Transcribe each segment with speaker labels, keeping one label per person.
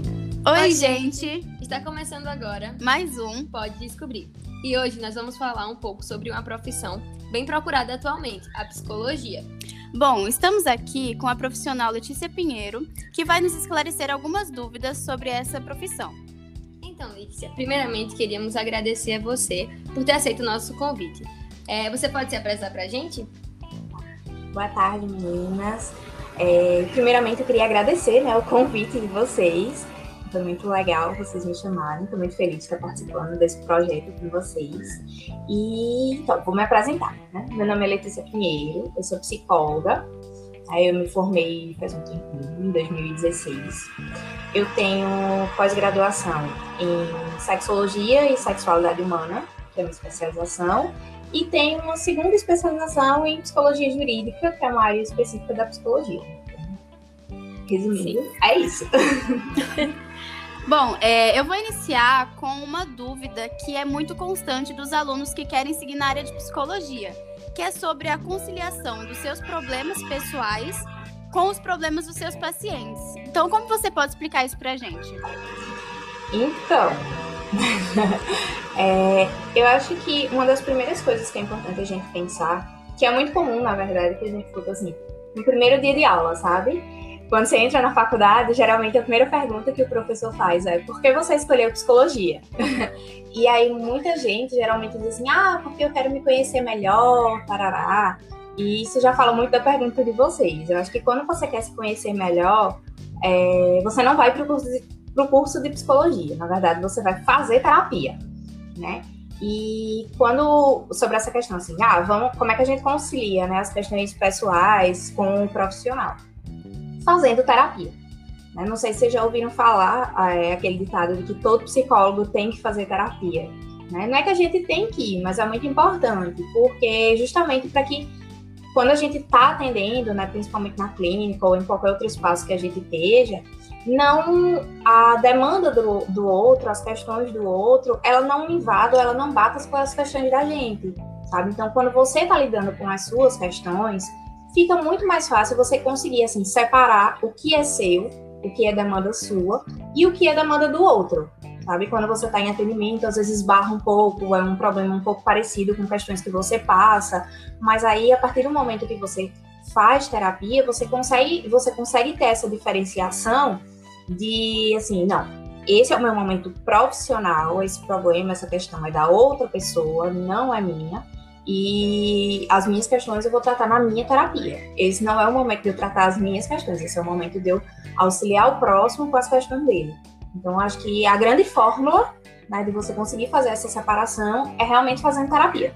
Speaker 1: gente.
Speaker 2: Oi,
Speaker 1: Oi,
Speaker 2: gente!
Speaker 1: Está começando agora
Speaker 2: Mais um.
Speaker 1: Pode Descobrir. E hoje nós vamos falar um pouco sobre uma profissão bem procurada atualmente, a psicologia.
Speaker 2: Bom, estamos aqui com a profissional Letícia Pinheiro, que vai nos esclarecer algumas dúvidas sobre essa profissão.
Speaker 1: Então, Letícia, primeiramente queríamos agradecer a você por ter aceito o nosso convite. É, você pode se apresentar para a gente?
Speaker 3: Boa tarde, meninas. É, primeiramente, eu queria agradecer né, o convite de vocês. Foi muito legal vocês me chamarem. Estou muito feliz de estar participando desse projeto com vocês. E então, vou me apresentar. Né? Meu nome é Letícia Pinheiro, eu sou psicóloga. Aí eu me formei faz um tempo, em 2016. Eu tenho pós-graduação em sexologia e sexualidade humana, que é uma especialização, e tenho uma segunda especialização em psicologia jurídica, que é uma área específica da psicologia. Resumindo, é isso.
Speaker 2: Bom, é, eu vou iniciar com uma dúvida que é muito constante dos alunos que querem seguir na área de psicologia, que é sobre a conciliação dos seus problemas pessoais com os problemas dos seus pacientes. Então, como você pode explicar isso pra gente?
Speaker 3: Então, é, eu acho que uma das primeiras coisas que é importante a gente pensar, que é muito comum, na verdade, que a gente fica assim, no primeiro dia de aula, sabe? Quando você entra na faculdade, geralmente a primeira pergunta que o professor faz é por que você escolheu psicologia? e aí muita gente geralmente diz assim, ah, porque eu quero me conhecer melhor, parará. E isso já fala muito da pergunta de vocês. Eu acho que quando você quer se conhecer melhor, é, você não vai para o curso, curso de psicologia. Na verdade, você vai fazer terapia, né? E quando sobre essa questão assim, ah, vamos, como é que a gente concilia, né, as questões pessoais com o profissional? Fazendo terapia. Né? Não sei se vocês já ouviram falar é, aquele ditado de que todo psicólogo tem que fazer terapia. Né? Não é que a gente tem que ir, mas é muito importante, porque justamente para que quando a gente está atendendo, né, principalmente na clínica ou em qualquer outro espaço que a gente esteja, não a demanda do, do outro, as questões do outro, ela não invada, ela não bata com as questões da gente, sabe? Então, quando você está lidando com as suas questões, fica muito mais fácil você conseguir assim separar o que é seu, o que é demanda sua e o que é demanda do outro. Sabe, quando você está em atendimento, às vezes barra um pouco, é um problema um pouco parecido com questões que você passa, mas aí a partir do momento que você faz terapia, você consegue, você consegue ter essa diferenciação de assim, não, esse é o meu momento profissional, esse problema, essa questão é da outra pessoa, não é minha. E as minhas questões eu vou tratar na minha terapia. Esse não é o momento de eu tratar as minhas questões, esse é o momento de eu auxiliar o próximo com as questões dele. Então, acho que a grande fórmula né, de você conseguir fazer essa separação é realmente fazendo terapia.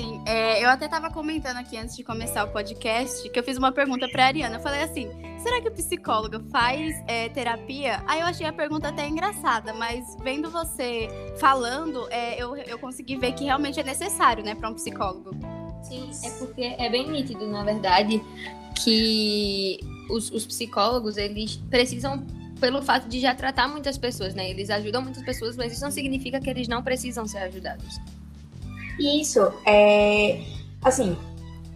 Speaker 2: Sim, é, eu até estava comentando aqui antes de começar o podcast que eu fiz uma pergunta para Ariana. Eu falei assim: será que o psicólogo faz é, terapia? Aí eu achei a pergunta até engraçada, mas vendo você falando, é, eu, eu consegui ver que realmente é necessário, né, para um psicólogo.
Speaker 1: Sim, é porque é bem nítido, na verdade, que os, os psicólogos eles precisam pelo fato de já tratar muitas pessoas, né? Eles ajudam muitas pessoas, mas isso não significa que eles não precisam ser ajudados.
Speaker 3: Isso, é, assim,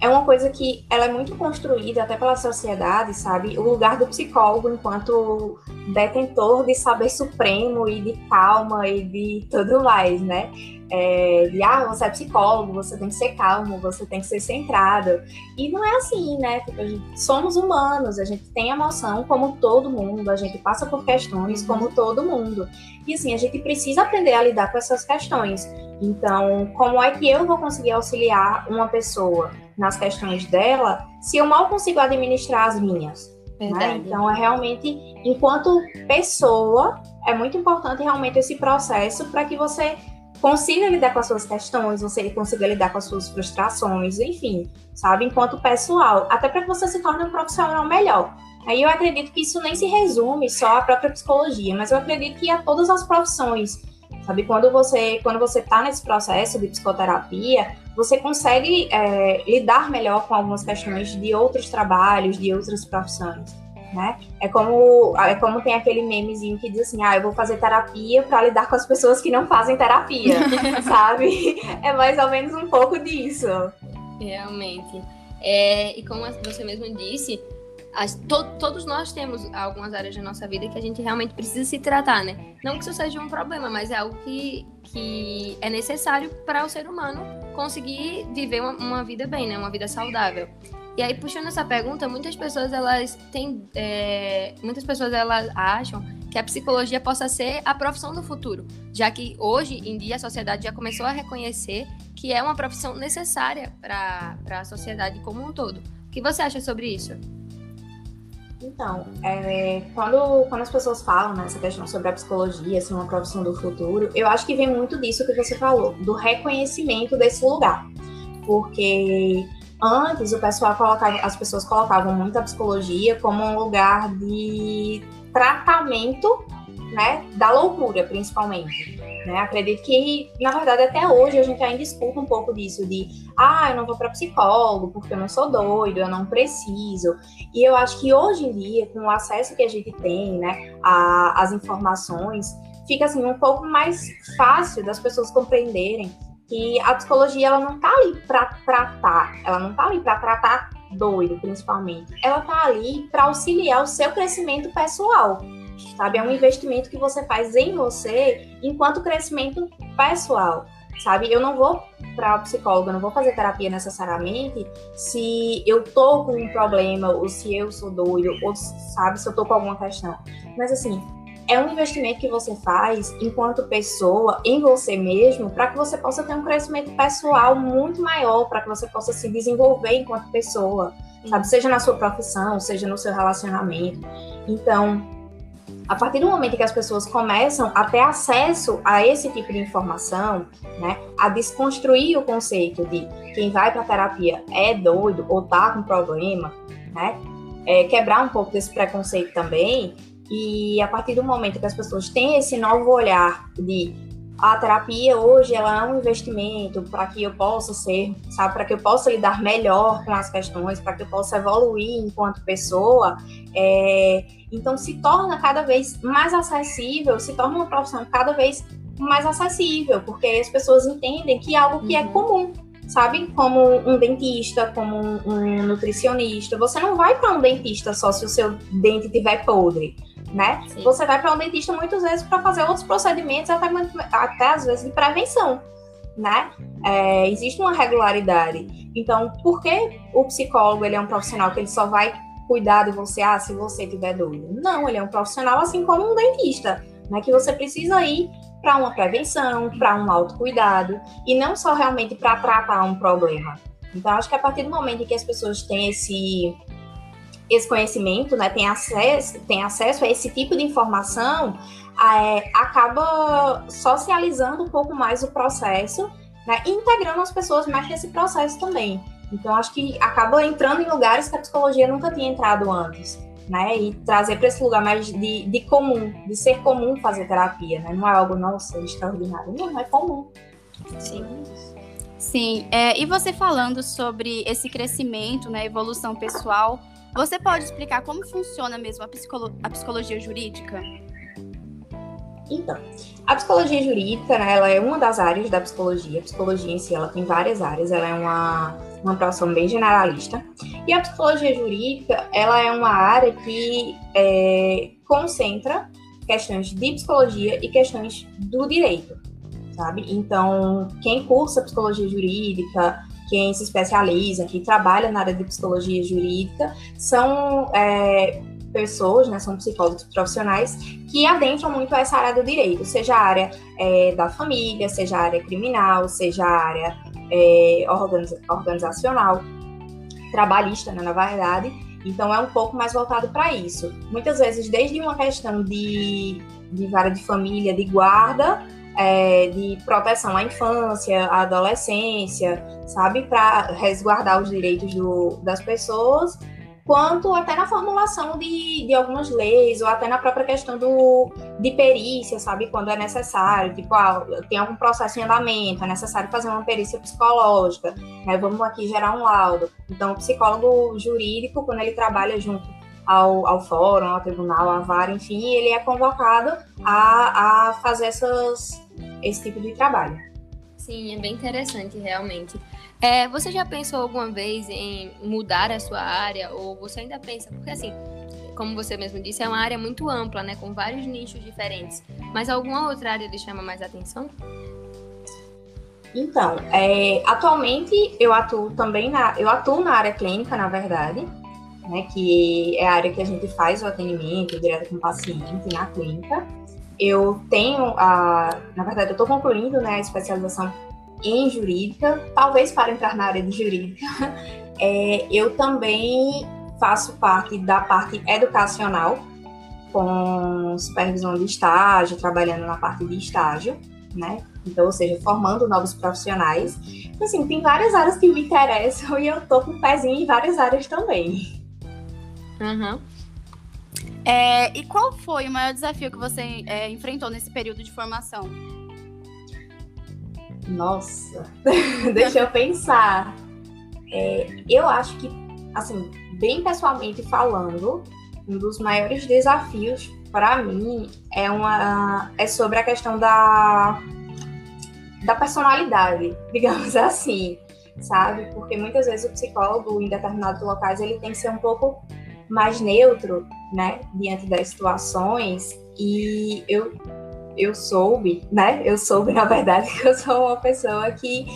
Speaker 3: é uma coisa que ela é muito construída até pela sociedade, sabe? O lugar do psicólogo enquanto detentor de saber supremo e de calma e de tudo mais, né? É, de, ah, você é psicólogo, você tem que ser calmo, você tem que ser centrado. E não é assim, né? Tipo, gente, somos humanos, a gente tem emoção como todo mundo, a gente passa por questões como todo mundo. E assim, a gente precisa aprender a lidar com essas questões. Então, como é que eu vou conseguir auxiliar uma pessoa nas questões dela se eu mal consigo administrar as minhas? Né? Então, é realmente, enquanto pessoa, é muito importante realmente esse processo para que você consiga lidar com as suas questões, você consiga lidar com as suas frustrações, enfim, sabe? Enquanto pessoal, até para que você se torne um profissional melhor. Aí eu acredito que isso nem se resume só à própria psicologia, mas eu acredito que a todas as profissões sabe? Quando você quando você está nesse processo de psicoterapia, você consegue é, lidar melhor com algumas questões de outros trabalhos, de outras profissões. Né? É como é como tem aquele memezinho que diz assim, ah, eu vou fazer terapia para lidar com as pessoas que não fazem terapia, sabe? É mais ou menos um pouco disso.
Speaker 1: Realmente. É, e como você mesmo disse, as, to, todos nós temos algumas áreas da nossa vida que a gente realmente precisa se tratar, né? Não que isso seja um problema, mas é algo que, que é necessário para o ser humano conseguir viver uma, uma, vida bem, né? Uma vida saudável. E aí, puxando essa pergunta, muitas pessoas, elas têm... É, muitas pessoas, elas acham que a psicologia possa ser a profissão do futuro, já que hoje em dia a sociedade já começou a reconhecer que é uma profissão necessária para a sociedade como um todo. O que você acha sobre isso?
Speaker 3: Então, é, quando, quando as pessoas falam nessa questão sobre a psicologia ser uma profissão do futuro, eu acho que vem muito disso que você falou, do reconhecimento desse lugar. Porque antes o pessoal colocava, as pessoas colocavam muito a psicologia como um lugar de tratamento né, da loucura, principalmente. Né? Acredito que, na verdade, até hoje a gente ainda escuta um pouco disso de ah, eu não vou para psicólogo porque eu não sou doido, eu não preciso. E eu acho que hoje em dia, com o acesso que a gente tem, né, às informações, fica assim um pouco mais fácil das pessoas compreenderem que a psicologia ela não está ali para tratar, ela não está ali para tratar doido, principalmente. Ela está ali para auxiliar o seu crescimento pessoal sabe? É um investimento que você faz em você enquanto crescimento pessoal, sabe? Eu não vou para eu não vou fazer terapia necessariamente se eu tô com um problema ou se eu sou doido ou sabe se eu tô com alguma questão. Mas assim, é um investimento que você faz enquanto pessoa em você mesmo para que você possa ter um crescimento pessoal muito maior, para que você possa se desenvolver enquanto pessoa, sabe? Seja na sua profissão, seja no seu relacionamento. Então, a partir do momento que as pessoas começam a ter acesso a esse tipo de informação, né, a desconstruir o conceito de quem vai para terapia é doido ou tá com problema, né, é, quebrar um pouco desse preconceito também, e a partir do momento que as pessoas têm esse novo olhar de a terapia hoje ela é um investimento para que eu possa ser, sabe, para que eu possa lidar melhor com as questões, para que eu possa evoluir enquanto pessoa, é, então se torna cada vez mais acessível, se torna uma profissão cada vez mais acessível, porque as pessoas entendem que é algo que é uhum. é comum, sabe? Como um dentista, como um, um nutricionista. Você não vai para um dentista só se o seu dente tiver podre né? Sim. Você vai para um dentista muitas vezes para fazer outros procedimentos, até, até às vezes de prevenção, né? É, existe uma regularidade. Então, por que o psicólogo ele é um profissional que ele só vai cuidar de você, ah, se você tiver dúvida? Não, ele é um profissional assim como um dentista, né? Que você precisa ir para uma prevenção, para um autocuidado, e não só realmente para tratar um problema. Então, acho que a partir do momento em que as pessoas têm esse esse conhecimento, né, tem acesso, tem acesso a esse tipo de informação, é, acaba socializando um pouco mais o processo, né, integrando as pessoas mais nesse processo também. Então, acho que acaba entrando em lugares que a psicologia nunca tinha entrado antes, né, e trazer para esse lugar mais de, de comum, de ser comum fazer terapia, né, não é algo, nossa, extraordinário, não, é comum.
Speaker 2: Sim. Sim, é, e você falando sobre esse crescimento, né, evolução pessoal, você pode explicar como funciona mesmo a, psicolo a psicologia jurídica?
Speaker 3: Então, a psicologia jurídica, né, ela é uma das áreas da psicologia. A psicologia em si, ela tem várias áreas, ela é uma, uma profissão bem generalista. E a psicologia jurídica, ela é uma área que é, concentra questões de psicologia e questões do direito, sabe? Então, quem cursa psicologia jurídica, quem se especializa, que trabalha na área de psicologia jurídica, são é, pessoas, né, são psicólogos profissionais que adentram muito essa área do direito, seja a área é, da família, seja a área criminal, seja a área é, organiza organizacional, trabalhista, né, na verdade. Então é um pouco mais voltado para isso. Muitas vezes, desde uma questão de, de vara de família, de guarda, é, de proteção à infância, à adolescência, sabe, para resguardar os direitos do, das pessoas, quanto até na formulação de, de algumas leis, ou até na própria questão do, de perícia, sabe, quando é necessário, tipo, ah, tem algum processo em andamento, é necessário fazer uma perícia psicológica, né, vamos aqui gerar um laudo. Então, o psicólogo jurídico, quando ele trabalha junto ao, ao fórum, ao tribunal, à vara, enfim, ele é convocado a, a fazer essas, esse tipo de trabalho.
Speaker 1: Sim, é bem interessante, realmente. É, você já pensou alguma vez em mudar a sua área? Ou você ainda pensa? Porque assim, como você mesmo disse, é uma área muito ampla, né? Com vários nichos diferentes. Mas alguma outra área lhe chama mais atenção?
Speaker 3: Então, é, atualmente eu atuo também na, eu atuo na área clínica, na verdade, né, que é a área que a gente faz o atendimento direto com o paciente na clínica. Eu tenho a, na verdade, eu estou concluindo, né, a especialização em jurídica, talvez para entrar na área de jurídica. É, eu também faço parte da parte educacional, com supervisão de estágio, trabalhando na parte de estágio, né? Então, ou seja, formando novos profissionais. Então, assim, tem várias áreas que me interessam e eu tô com um pezinho em várias áreas também.
Speaker 1: Uhum.
Speaker 2: É, e qual foi o maior desafio que você é, enfrentou nesse período de formação?
Speaker 3: Nossa, deixa eu pensar. É, eu acho que, assim, bem pessoalmente falando, um dos maiores desafios para mim é uma é sobre a questão da da personalidade, digamos assim, sabe? Porque muitas vezes o psicólogo em determinados locais ele tem que ser um pouco mais neutro, né, diante das situações. E eu eu soube, né? Eu soube na verdade que eu sou uma pessoa que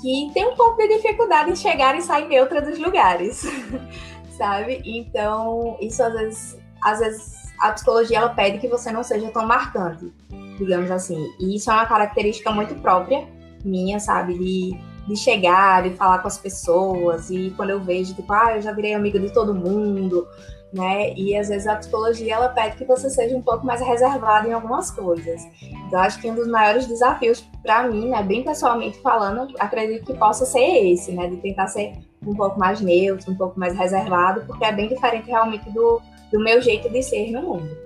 Speaker 3: que tem um pouco de dificuldade em chegar e sair neutra dos lugares, sabe? Então, isso às vezes, às vezes a psicologia ela pede que você não seja tão marcante, digamos assim. E isso é uma característica muito própria minha, sabe? De, de chegar e falar com as pessoas. E quando eu vejo, tipo, ah, eu já virei amiga de todo mundo, né? E às vezes a psicologia ela pede que você seja um pouco mais reservado em algumas coisas. Então acho que um dos maiores desafios para mim, né, bem pessoalmente falando, acredito que possa ser esse, né, de tentar ser um pouco mais neutro, um pouco mais reservado, porque é bem diferente realmente do, do meu jeito de ser no mundo.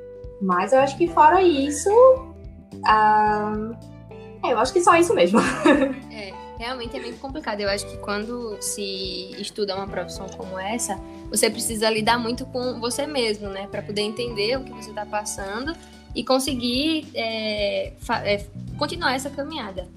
Speaker 3: Mas eu acho que fora isso, ah, é, eu acho que só isso mesmo.
Speaker 1: É, realmente é muito complicado. Eu acho que quando se estuda uma profissão como essa, você precisa lidar muito com você mesmo, né? Para poder entender o que você está passando e conseguir é, é, continuar essa caminhada.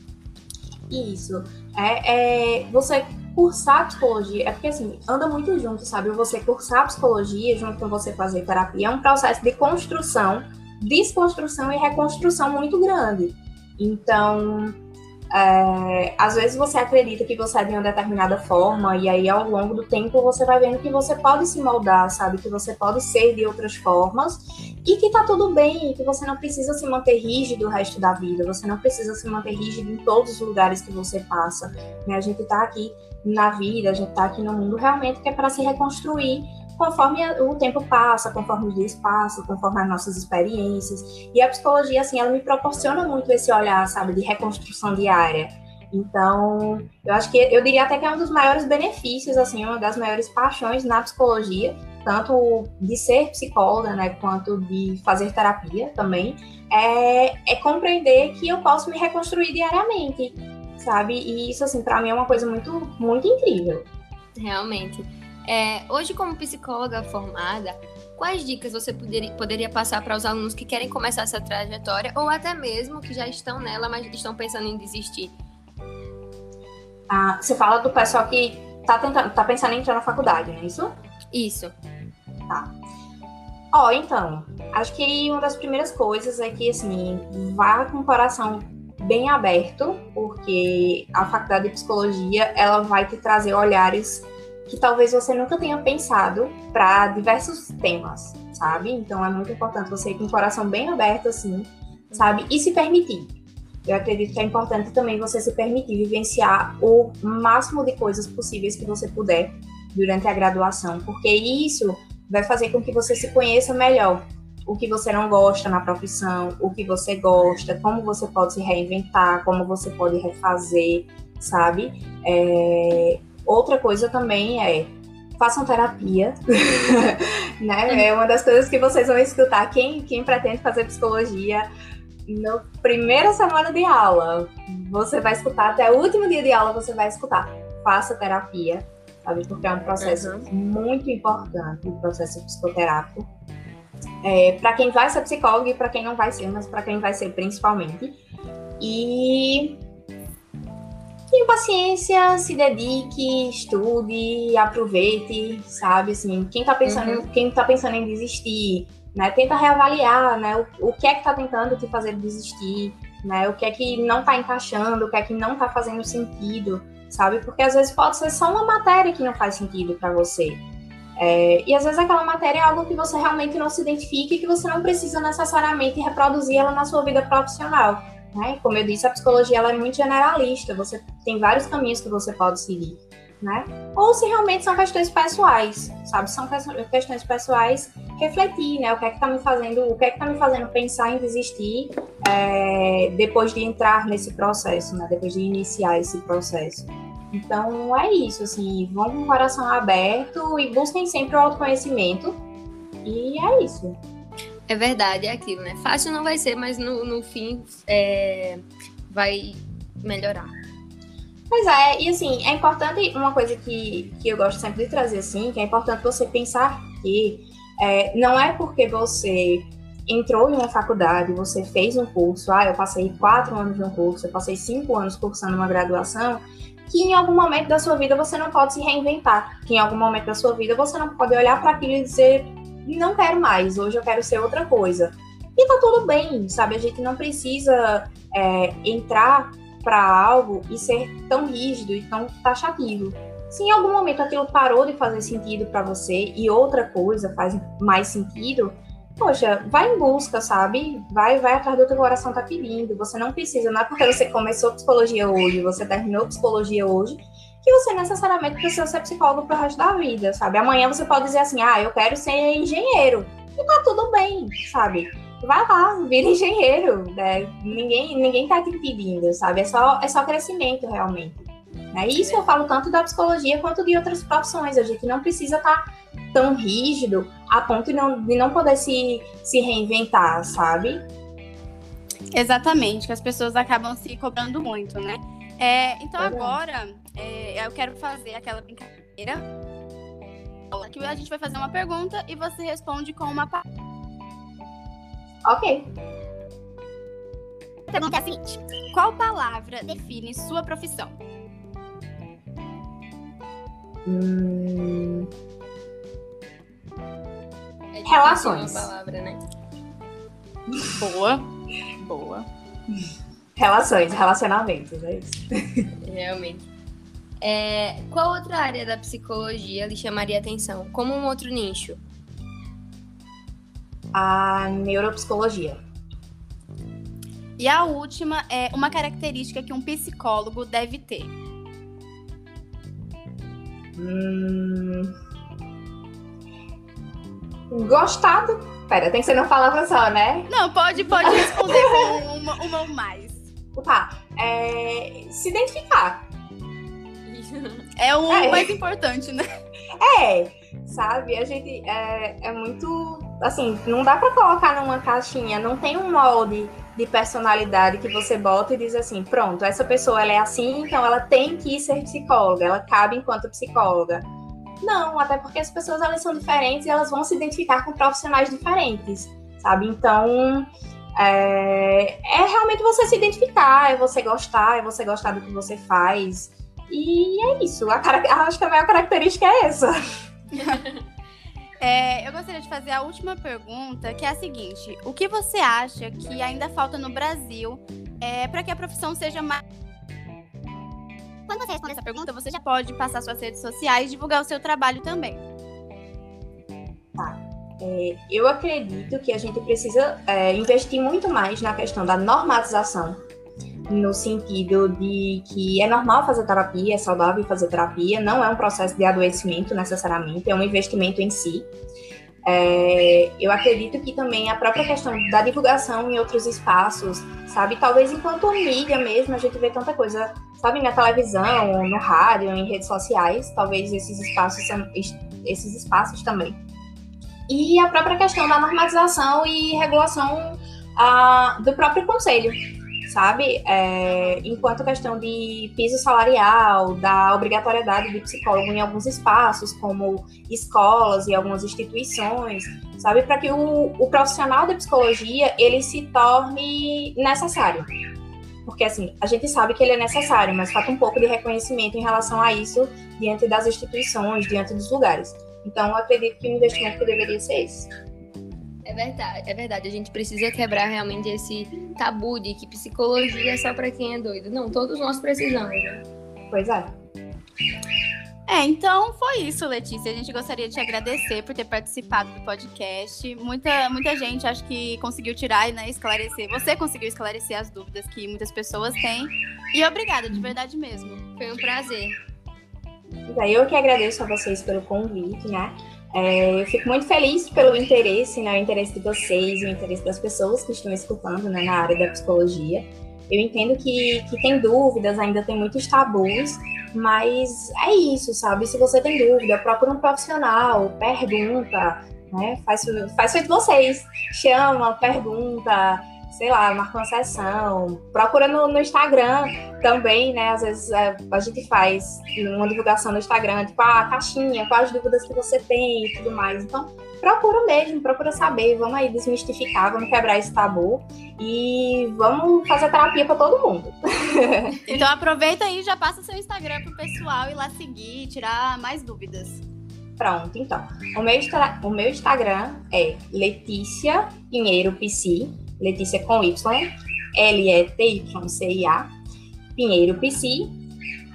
Speaker 3: Isso. É, é, você cursar psicologia, é porque assim, anda muito junto, sabe? Você cursar psicologia junto com você fazer terapia é um processo de construção, desconstrução e reconstrução muito grande. Então, é, às vezes você acredita que você é de uma determinada forma, e aí ao longo do tempo você vai vendo que você pode se moldar, sabe? Que você pode ser de outras formas, e que tá tudo bem, que você não precisa se manter rígido o resto da vida, você não precisa se manter rígido em todos os lugares que você passa. Né? A gente tá aqui na vida, a gente tá aqui no mundo realmente que é para se reconstruir conforme o tempo passa, conforme os dias passam, conforme as nossas experiências. E a psicologia, assim, ela me proporciona muito esse olhar, sabe, de reconstrução diária. Então, eu acho que eu diria até que é um dos maiores benefícios, assim, uma das maiores paixões na psicologia, tanto de ser psicóloga, né, quanto de fazer terapia também, é, é compreender que eu posso me reconstruir diariamente, sabe? E isso, assim, para mim é uma coisa muito, muito incrível.
Speaker 1: Realmente. É, hoje, como psicóloga formada, quais dicas você poderia, poderia passar para os alunos que querem começar essa trajetória ou até mesmo que já estão nela, mas estão pensando em desistir?
Speaker 3: Ah, você fala do pessoal que está tentando, tá pensando em entrar na faculdade, não é isso?
Speaker 1: Isso.
Speaker 3: Tá. Ó, oh, então, acho que uma das primeiras coisas é que, assim, vá com o coração bem aberto, porque a faculdade de psicologia, ela vai te trazer olhares que talvez você nunca tenha pensado para diversos temas, sabe? Então é muito importante você ir com o coração bem aberto, assim, sabe? E se permitir. Eu acredito que é importante também você se permitir vivenciar o máximo de coisas possíveis que você puder durante a graduação, porque isso vai fazer com que você se conheça melhor. O que você não gosta na profissão, o que você gosta, como você pode se reinventar, como você pode refazer, sabe? É, Outra coisa também é façam terapia, né? É uma das coisas que vocês vão escutar. Quem, quem pretende fazer psicologia, na primeira semana de aula, você vai escutar, até o último dia de aula você vai escutar. Faça terapia, sabe? Porque é um processo uhum. muito importante, o processo psicoterápico. É, para quem vai ser psicólogo e para quem não vai ser, mas para quem vai ser principalmente. E tenha paciência, se dedique, estude, aproveite, sabe? Assim, quem tá pensando, uhum. quem tá pensando em desistir, né? Tenta reavaliar, né? O, o que é que tá tentando te fazer desistir, né? O que é que não tá encaixando, o que é que não tá fazendo sentido, sabe? Porque às vezes pode ser só uma matéria que não faz sentido para você. É, e às vezes aquela matéria é algo que você realmente não se identifica e que você não precisa necessariamente reproduzir ela na sua vida profissional. Né? Como eu disse, a psicologia ela é muito generalista, você tem vários caminhos que você pode seguir. Né? Ou se realmente são questões pessoais, sabe? São questões pessoais, refletir, né? O que é que tá me fazendo, o que é que tá me fazendo pensar em desistir é, depois de entrar nesse processo, né? Depois de iniciar esse processo. Então é isso, assim, vão com o coração aberto e busquem sempre o autoconhecimento. E é isso.
Speaker 1: É verdade, é aquilo, né? Fácil não vai ser, mas no, no fim é, vai melhorar.
Speaker 3: Pois é, e assim, é importante uma coisa que, que eu gosto sempre de trazer, assim, que é importante você pensar que é, não é porque você entrou em uma faculdade, você fez um curso, ah, eu passei quatro anos de um curso, eu passei cinco anos cursando uma graduação, que em algum momento da sua vida você não pode se reinventar, que em algum momento da sua vida você não pode olhar para aquilo e dizer não quero mais, hoje eu quero ser outra coisa. E tá tudo bem, sabe? A gente não precisa é, entrar para algo e ser tão rígido e tão taxativo. Se em algum momento aquilo parou de fazer sentido para você e outra coisa faz mais sentido, poxa, vai em busca, sabe? Vai, vai atrás do o coração tá pedindo. Você não precisa, não é porque você começou psicologia hoje, você terminou psicologia hoje, que você necessariamente precisa ser psicólogo pro resto da vida, sabe? Amanhã você pode dizer assim, ah, eu quero ser engenheiro. E tá tudo bem, sabe? Vai lá, vira engenheiro, né? Ninguém, ninguém tá te impedindo, sabe? É só, é só crescimento, realmente. É isso eu falo tanto da psicologia quanto de outras profissões. A gente não precisa estar tá tão rígido a ponto de não, de não poder se, se reinventar, sabe?
Speaker 2: Exatamente, que as pessoas acabam se cobrando muito, né? É, então é agora é, eu quero fazer aquela brincadeira que a gente vai fazer uma pergunta e você responde com uma
Speaker 3: Ok.
Speaker 2: A pergunta é a seguinte: Qual palavra define sua profissão?
Speaker 3: Hum... É Relações.
Speaker 1: Palavra, né?
Speaker 2: Boa. Boa.
Speaker 3: Relações, relacionamentos, é isso.
Speaker 1: Realmente. É, qual outra área da psicologia lhe chamaria atenção? Como um outro nicho?
Speaker 3: A neuropsicologia.
Speaker 2: E a última é uma característica que um psicólogo deve ter.
Speaker 3: Hum... Gostado. Pera, tem que ser não palavra só, né?
Speaker 2: Não, pode, pode responder com uma, uma ou mais.
Speaker 3: Tá. É... Se identificar.
Speaker 2: É o é. mais importante, né?
Speaker 3: É, sabe? A gente é, é muito. Assim, não dá para colocar numa caixinha, não tem um molde de personalidade que você bota e diz assim: pronto, essa pessoa ela é assim, então ela tem que ser psicóloga, ela cabe enquanto psicóloga. Não, até porque as pessoas elas são diferentes e elas vão se identificar com profissionais diferentes, sabe? Então, é, é, realmente você se identificar, é você gostar, é você gostar do que você faz. E é isso. A acho que a maior característica é essa.
Speaker 2: É, eu gostaria de fazer a última pergunta, que é a seguinte: o que você acha que ainda falta no Brasil é, para que a profissão seja mais. Quando você responder essa pergunta, você já pode passar suas redes sociais e divulgar o seu trabalho também.
Speaker 3: Tá. É, eu acredito que a gente precisa é, investir muito mais na questão da normatização no sentido de que é normal fazer terapia, é saudável fazer terapia, não é um processo de adoecimento necessariamente, é um investimento em si. É, eu acredito que também a própria questão da divulgação em outros espaços, sabe? Talvez enquanto mídia mesmo, a gente vê tanta coisa, sabe? Na televisão, no rádio, em redes sociais, talvez esses espaços, esses espaços também. E a própria questão da normalização e regulação ah, do próprio conselho, sabe? É, enquanto a questão de piso salarial, da obrigatoriedade de psicólogo em alguns espaços, como escolas e algumas instituições, sabe? Para que o, o profissional da psicologia ele se torne necessário. Porque, assim, a gente sabe que ele é necessário, mas falta um pouco de reconhecimento em relação a isso diante das instituições, diante dos lugares. Então, eu acredito que o investimento que deveria ser esse.
Speaker 1: É verdade, é verdade. A gente precisa quebrar realmente esse tabu de que psicologia é só para quem é doido. Não, todos nós precisamos, né?
Speaker 3: Pois é.
Speaker 2: É, então foi isso, Letícia. A gente gostaria de te agradecer por ter participado do podcast. Muita, muita gente acho que conseguiu tirar e né, esclarecer. Você conseguiu esclarecer as dúvidas que muitas pessoas têm. E obrigada, de verdade mesmo.
Speaker 1: Foi um prazer.
Speaker 3: Eu que agradeço a vocês pelo convite, né? É, eu fico muito feliz pelo interesse, né? O interesse de vocês, o interesse das pessoas que estão escutando né, na área da psicologia. Eu entendo que, que tem dúvidas, ainda tem muitos tabus, mas é isso, sabe? Se você tem dúvida, procura um profissional, pergunta, né? Faz, faz feito vocês. Chama, pergunta, sei lá, marca uma sessão. Procura no, no Instagram também, né? Às vezes é, a gente faz uma divulgação no Instagram, tipo, ah, a caixinha, quais dúvidas que você tem e tudo mais. Então, procura mesmo, procura saber, vamos aí desmistificar, vamos quebrar esse tabu e vamos fazer terapia para todo mundo.
Speaker 2: então aproveita aí e já passa seu Instagram pro pessoal ir lá seguir, tirar mais dúvidas.
Speaker 3: Pronto, então. O meu, o meu Instagram é Letícia Pinheiro PC, Letícia com Y, L-E-T-Y-C-I-A, Pinheiro PC.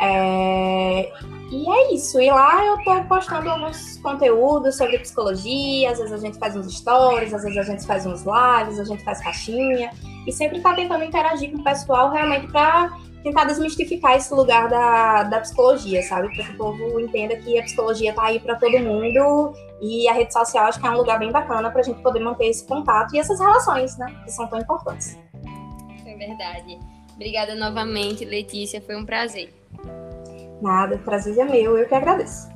Speaker 3: É, e é isso. E lá eu tô postando alguns conteúdos sobre psicologia. Às vezes a gente faz uns stories, às vezes a gente faz uns lives, a gente faz caixinha. E sempre tá tentando interagir com o pessoal realmente para tentar desmistificar esse lugar da, da psicologia, sabe? Para que o povo entenda que a psicologia tá aí para todo mundo e a rede social acho que é um lugar bem bacana para a gente poder manter esse contato e essas relações, né? Que são tão importantes.
Speaker 1: É verdade. Obrigada novamente, Letícia. Foi um prazer.
Speaker 3: Nada, prazer é meu, eu que agradeço.